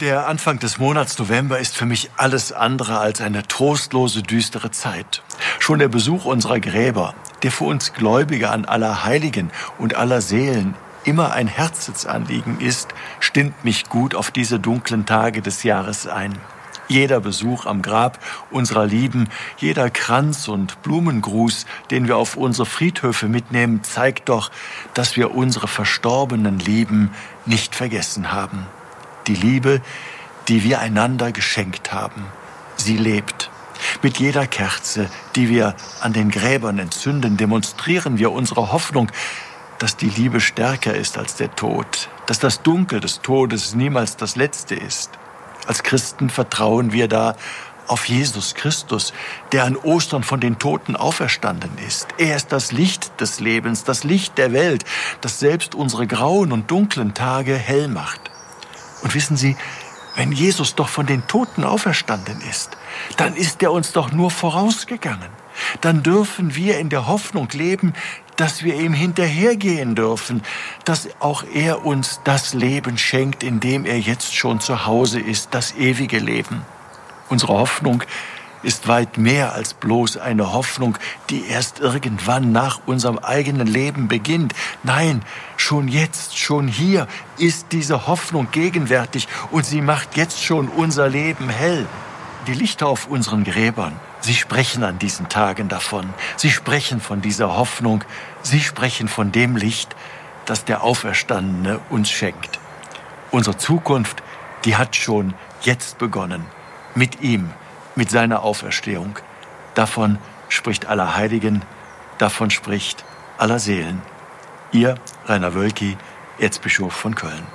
Der Anfang des Monats November ist für mich alles andere als eine trostlose, düstere Zeit. Schon der Besuch unserer Gräber, der für uns Gläubige an aller Heiligen und aller Seelen immer ein Herzensanliegen ist, stimmt mich gut auf diese dunklen Tage des Jahres ein. Jeder Besuch am Grab unserer Lieben, jeder Kranz und Blumengruß, den wir auf unsere Friedhöfe mitnehmen, zeigt doch, dass wir unsere verstorbenen Lieben nicht vergessen haben die Liebe, die wir einander geschenkt haben. Sie lebt. Mit jeder Kerze, die wir an den Gräbern entzünden, demonstrieren wir unsere Hoffnung, dass die Liebe stärker ist als der Tod, dass das Dunkel des Todes niemals das Letzte ist. Als Christen vertrauen wir da auf Jesus Christus, der an Ostern von den Toten auferstanden ist. Er ist das Licht des Lebens, das Licht der Welt, das selbst unsere grauen und dunklen Tage hell macht. Wissen Sie, wenn Jesus doch von den Toten auferstanden ist, dann ist er uns doch nur vorausgegangen. Dann dürfen wir in der Hoffnung leben, dass wir ihm hinterhergehen dürfen, dass auch er uns das Leben schenkt, in dem er jetzt schon zu Hause ist, das ewige Leben. Unsere Hoffnung ist weit mehr als bloß eine Hoffnung, die erst irgendwann nach unserem eigenen Leben beginnt. Nein, schon jetzt, schon hier ist diese Hoffnung gegenwärtig und sie macht jetzt schon unser Leben hell. Die Lichter auf unseren Gräbern, sie sprechen an diesen Tagen davon. Sie sprechen von dieser Hoffnung. Sie sprechen von dem Licht, das der Auferstandene uns schenkt. Unsere Zukunft, die hat schon jetzt begonnen. Mit ihm mit seiner Auferstehung. Davon spricht aller Heiligen, davon spricht aller Seelen. Ihr, Rainer Wölki, Erzbischof von Köln.